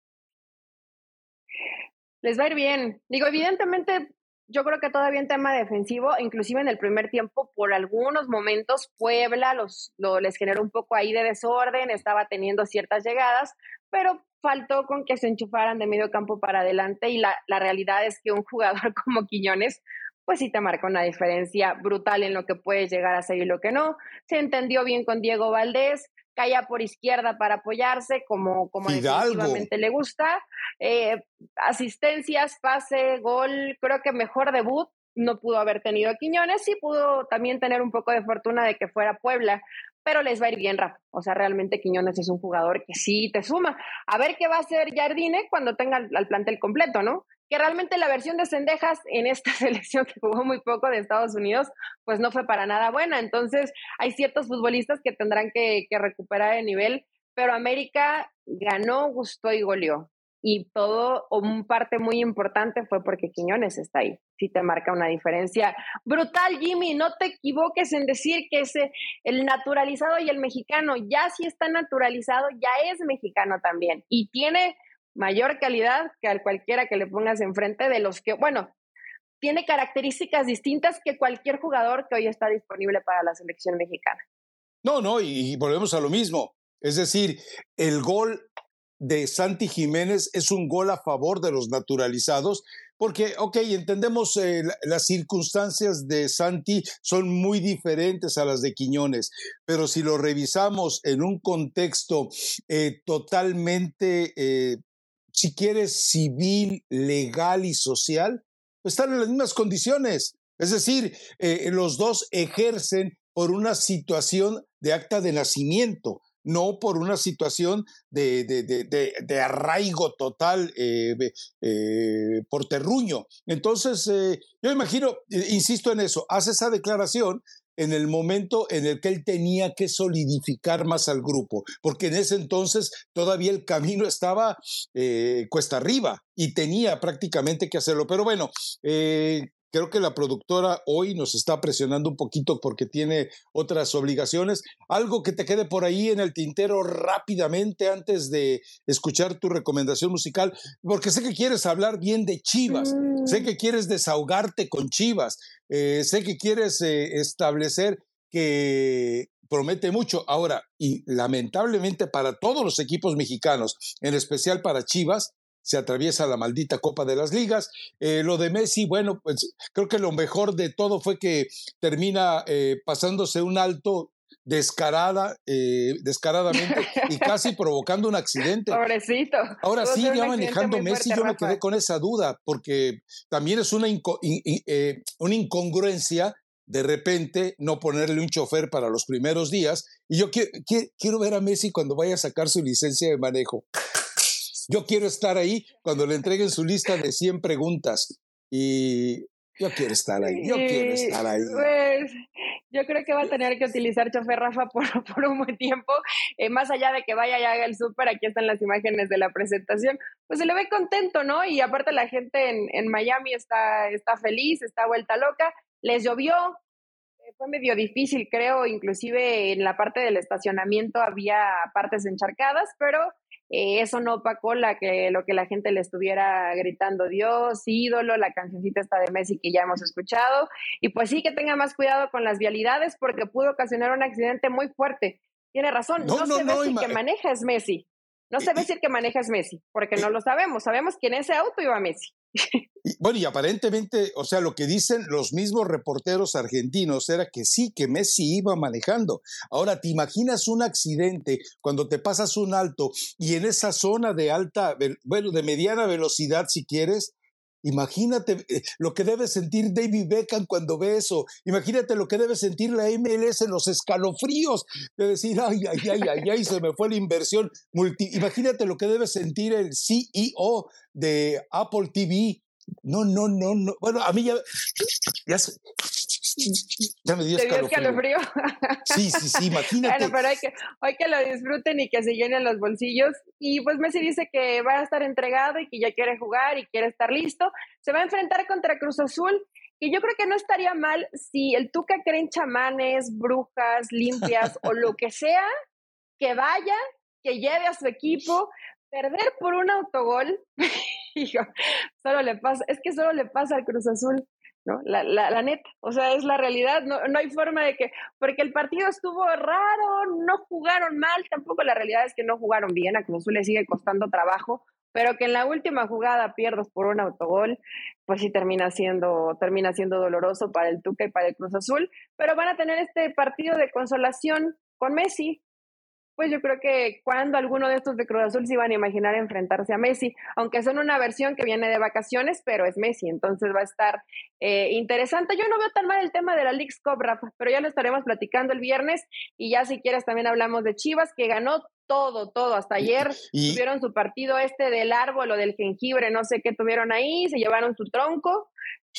Les va a ir bien. Digo, evidentemente yo creo que todavía en tema defensivo, inclusive en el primer tiempo, por algunos momentos, Puebla los, lo, les generó un poco ahí de desorden, estaba teniendo ciertas llegadas, pero faltó con que se enchufaran de medio campo para adelante y la, la realidad es que un jugador como Quiñones, pues sí te marca una diferencia brutal en lo que puedes llegar a ser y lo que no. Se entendió bien con Diego Valdés, caía por izquierda para apoyarse, como, como definitivamente le gusta. Eh, asistencias, pase, gol, creo que mejor debut no pudo haber tenido Quiñones, sí pudo también tener un poco de fortuna de que fuera Puebla, pero les va a ir bien, Rafa. O sea, realmente Quiñones es un jugador que sí te suma. A ver qué va a hacer Jardine cuando tenga el plantel completo, ¿no? que realmente la versión de Cendejas en esta selección que jugó muy poco de Estados Unidos, pues no fue para nada buena. Entonces, hay ciertos futbolistas que tendrán que, recuperar el nivel, pero América ganó, gustó y goleó. Y todo, o un parte muy importante fue porque Quiñones está ahí. Sí te marca una diferencia brutal, Jimmy. No te equivoques en decir que ese, el naturalizado y el mexicano, ya si está naturalizado, ya es mexicano también. Y tiene mayor calidad que al cualquiera que le pongas enfrente de los que, bueno, tiene características distintas que cualquier jugador que hoy está disponible para la selección mexicana. No, no, y, volvemos a lo mismo. Es decir, el gol de Santi Jiménez es un gol a favor de los naturalizados, porque, ok, entendemos eh, las circunstancias de Santi son muy diferentes a las de Quiñones, pero si lo revisamos en un contexto eh, totalmente eh, si quieres, civil, legal y social, pues están en las mismas condiciones. Es decir, eh, los dos ejercen por una situación de acta de nacimiento, no por una situación de, de, arraigo total eh, eh, por terruño. Entonces, yo imagino, insisto en eso, hace esa declaración en el momento en el que él tenía que solidificar más al grupo, porque en ese entonces todavía el camino estaba eh, cuesta arriba y tenía prácticamente que hacerlo. Pero bueno, eh, Creo que la productora hoy nos está presionando un poquito porque tiene otras obligaciones. Algo que te quede por ahí en el tintero rápidamente antes de escuchar tu recomendación musical, porque sé que quieres hablar bien de Chivas, sé mm. que quieres desahogarte con Chivas, eh, sé que quieres eh, establecer que promete mucho. Ahora, y lamentablemente para todos los equipos mexicanos, en especial para Chivas, se atraviesa la maldita Copa de las Ligas. Eh, lo de Messi, bueno, pues creo que lo mejor de todo fue que termina eh, pasándose un alto descarada, eh, descaradamente y casi provocando un accidente. Pobrecito. Ahora sí, ya manejando Messi, yo me quedé con esa duda, porque también es una, una incongruencia de repente no ponerle un chofer para los primeros días. Y yo quiero ver a Messi cuando vaya a sacar su licencia de manejo. Yo quiero estar ahí cuando le entreguen su lista de 100 preguntas. Y yo quiero estar ahí, yo quiero estar ahí. Pues yo creo que va a tener que utilizar chofer Rafa por, por un buen tiempo. Eh, más allá de que vaya y haga el súper, aquí están las imágenes de la presentación. Pues se le ve contento, ¿no? Y aparte la gente en, en Miami está, está feliz, está vuelta loca les llovió, fue medio difícil, creo, inclusive en la parte del estacionamiento había partes encharcadas, pero eh, eso no opacó la que, lo que la gente le estuviera gritando Dios, ídolo, la cancioncita está de Messi que ya hemos escuchado, y pues sí que tenga más cuidado con las vialidades porque pudo ocasionar un accidente muy fuerte. Tiene razón, no, se ve si que maneja es Messi. No si el que maneja es Messi, porque no lo sabemos. Sabemos que en ese auto iba Messi. bueno, y aparentemente, o sea, lo que dicen los mismos reporteros argentinos era que sí, que Messi iba manejando. Ahora, ¿te imaginas un accidente cuando te pasas un alto y en esa zona de alta, bueno, de mediana velocidad, si quieres, Imagínate eh, lo que debe sentir David Beckham cuando ve eso. Imagínate lo que debe sentir la MLS en los escalofríos de decir, ay, ay, ay, ay, ay, se me fue la inversión. Multi Imagínate lo que debe sentir el CEO de Apple TV. No, no, no, no. Bueno, a mí ya, ya, ya me dio escalofrío. Sí, sí, sí, imagínate. Bueno, pero hay que, hay que lo disfruten y que se llenen los bolsillos. Y pues Messi dice que va a estar entregado y que ya quiere jugar y quiere estar listo. Se va a enfrentar contra Cruz Azul. Y yo creo que no estaría mal si el Tuca creen chamanes, brujas, limpias o lo que sea, que vaya, que lleve a su equipo, perder por un autogol. solo le pasa, es que solo le pasa al Cruz Azul. ¿No? La, la, la, neta, o sea, es la realidad, no, no hay forma de que, porque el partido estuvo raro, no jugaron mal, tampoco la realidad es que no jugaron bien, a Cruz Azul le sigue costando trabajo, pero que en la última jugada pierdas por un autogol, pues sí termina siendo, termina siendo doloroso para el Tuca y para el Cruz Azul, pero van a tener este partido de consolación con Messi, pues yo creo que cuando alguno de estos de Cruz Azul se iban a imaginar enfrentarse a Messi, aunque son una versión que viene de vacaciones, pero es Messi, entonces va a estar eh, interesante. Yo no veo tan mal el tema de la League's Cup, Rafa, pero ya lo estaremos platicando el viernes y ya si quieres también hablamos de Chivas, que ganó todo, todo. Hasta ayer tuvieron su partido este del árbol o del jengibre, no sé qué tuvieron ahí, se llevaron su tronco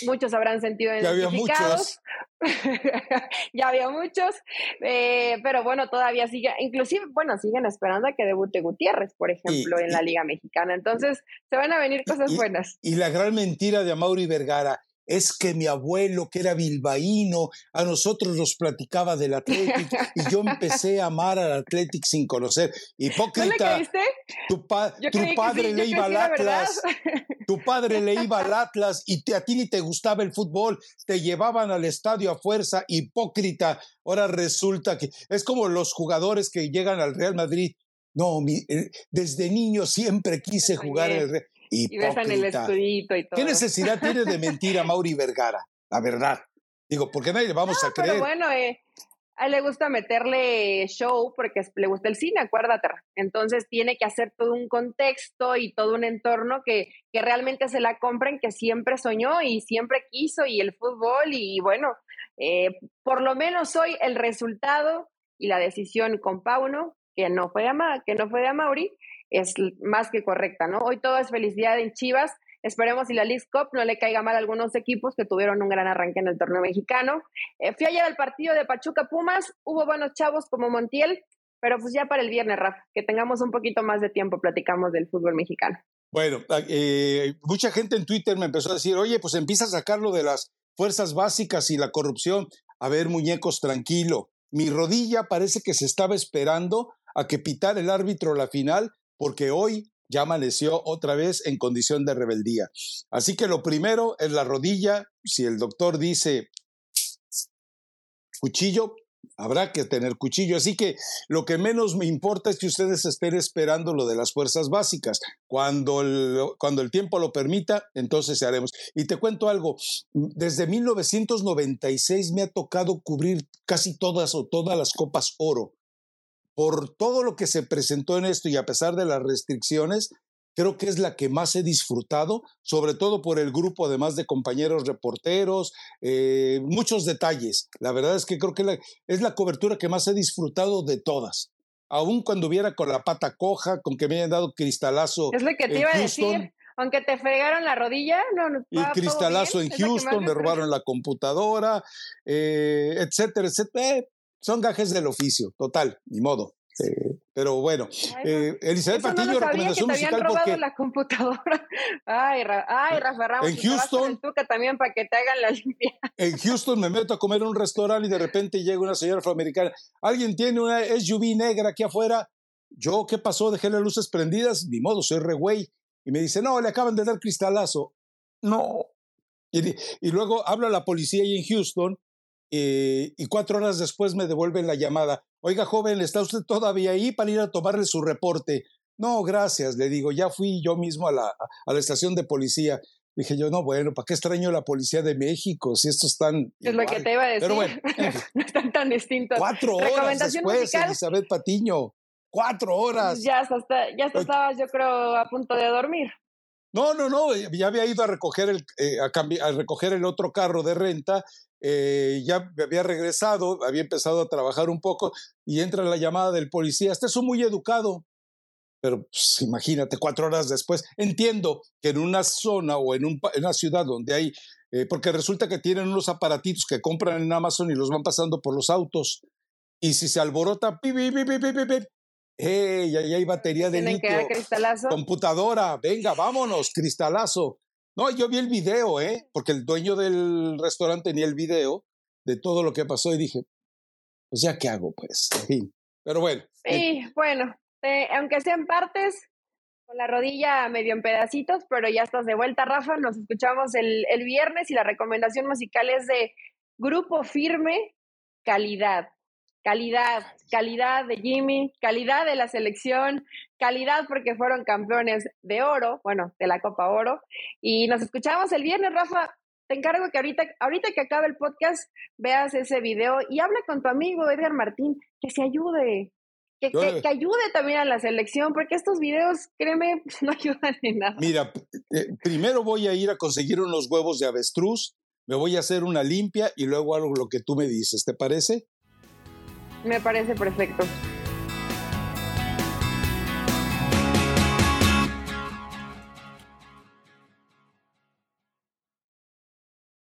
muchos habrán sentido identificados. ya había muchos, eh, pero bueno, todavía sigue, inclusive, bueno, siguen esperando a que debute Gutiérrez, por ejemplo, en la Liga Mexicana. Entonces, se van a venir cosas buenas. Y la gran mentira de Amaury Vergara, es que mi abuelo, que era bilbaíno, a nosotros nos platicaba del Athletic y yo empecé a amar al Athletic sin conocer. Hipócrita. ¿No tu, tu padre le iba al Atlas. Tu padre le iba al Atlas y a ti ni te gustaba el fútbol. Te llevaban al estadio a fuerza. Hipócrita. Ahora resulta que es como los jugadores que llegan al Real Madrid. No, eh, desde niño siempre quise jugar el Real. Y besan el escudito y todo. ¿Qué necesidad tiene de mentir a Mauri Vergara? La verdad. Digo, porque nadie le vamos a creer. Pero bueno, eh, a él le gusta meterle show porque le gusta el cine, acuérdate. Entonces tiene que hacer todo un contexto y todo un entorno que, que realmente se la compren, que siempre soñó y siempre quiso, y el fútbol, y bueno, eh, por lo menos hoy el resultado y la decisión con Pauno, que no fue de, que no fue de Mauri, es más que correcta, ¿no? Hoy todo es felicidad en Chivas. Esperemos si la League Cup no le caiga mal a algunos equipos que tuvieron un gran arranque en el torneo mexicano. Eh, fui ayer al partido de Pachuca Pumas, hubo buenos chavos como Montiel, pero pues ya para el viernes, Rafa, que tengamos un poquito más de tiempo, platicamos del fútbol mexicano. Bueno, ah, eh, mucha gente en Twitter me empezó a decir, oye, pues empieza a sacarlo de las fuerzas básicas y la corrupción. A ver, muñecos, tranquilo. Mi rodilla parece que se estaba esperando a que pitara el árbitro la final porque hoy ya amaneció otra vez en condición de rebeldía. Así que lo primero es la rodilla. Si el doctor dice cuchillo, habrá que tener cuchillo. Así que lo que menos me importa es que ustedes estén esperando lo de las fuerzas básicas. Cuando el, cuando el tiempo lo permita, entonces haremos. Y te cuento algo, desde 1996 me ha tocado cubrir casi todas o todas las copas oro. Por todo lo que se presentó en esto y a pesar de las restricciones, creo que es la que más he disfrutado, sobre todo por el grupo, además de compañeros reporteros, eh, muchos detalles. La verdad es que creo que es la cobertura que más he disfrutado de todas. Aún cuando hubiera con la pata coja, con que me hayan dado cristalazo. Es lo que te iba a decir. Aunque te fregaron la rodilla, no, no Y cristalazo en Houston, me robaron la computadora, eh, etcétera, etcétera. Eh, son gajes del oficio, total, ni modo. Eh, pero bueno, eh, Elizabeth Patiño, no recomendación que te musical robado porque. la computadora. Ay, ay Rafa Ramos. En Houston. también para que te hagan la limpia. En Houston me meto a comer en un restaurante y de repente llega una señora afroamericana. ¿Alguien tiene una SUV negra aquí afuera? Yo, ¿qué pasó? Dejé las luces prendidas. Ni modo, soy re güey. Y me dice, no, le acaban de dar cristalazo. No. Y, y luego habla la policía ahí en Houston eh, y cuatro horas después me devuelven la llamada. Oiga, joven, ¿está usted todavía ahí para ir a tomarle su reporte? No, gracias, le digo, ya fui yo mismo a la, a la estación de policía. Dije yo, no, bueno, ¿para qué extraño la policía de México si estos están. Es lo que te iba a decir. Pero bueno, no están tan distintos. Cuatro horas después, Elizabeth Patiño. Cuatro horas. Ya, hasta, ya hasta estabas, yo creo, a punto de dormir. No, no, no, ya había ido a recoger el, eh, a, a, recoger el otro carro de renta eh, ya había regresado, había empezado a trabajar un poco y entra la llamada del policía. Este es muy educado, pero pues, imagínate, cuatro horas después. Entiendo que en una zona o en, un, en una ciudad donde hay, eh, porque resulta que tienen unos aparatitos que compran en Amazon y los van pasando por los autos. Y si se alborota, pi, pi, pi, pi, pi, pi, ¡Hey! Ahí hay batería de litio. Computadora, venga, vámonos, cristalazo. No, yo vi el video, ¿eh? Porque el dueño del restaurante tenía el video de todo lo que pasó y dije, pues ya qué hago, pues, en fin. Pero bueno. Sí, eh bueno, eh, aunque sean partes, con la rodilla medio en pedacitos, pero ya estás de vuelta, Rafa. Nos escuchamos el, el viernes y la recomendación musical es de Grupo Firme, Calidad. Calidad, calidad de Jimmy, calidad de la selección, calidad porque fueron campeones de oro, bueno, de la Copa Oro. Y nos escuchamos el viernes, Rafa. Te encargo que ahorita, ahorita que acabe el podcast, veas ese video y habla con tu amigo Edgar Martín, que se ayude, que, que, ayude también a la selección, porque estos videos, créeme, no ayudan en nada. Mira, eh, primero voy a ir a conseguir unos huevos de avestruz, me voy a hacer una limpia y luego hago lo que tú me dices, ¿te parece? Me parece perfecto.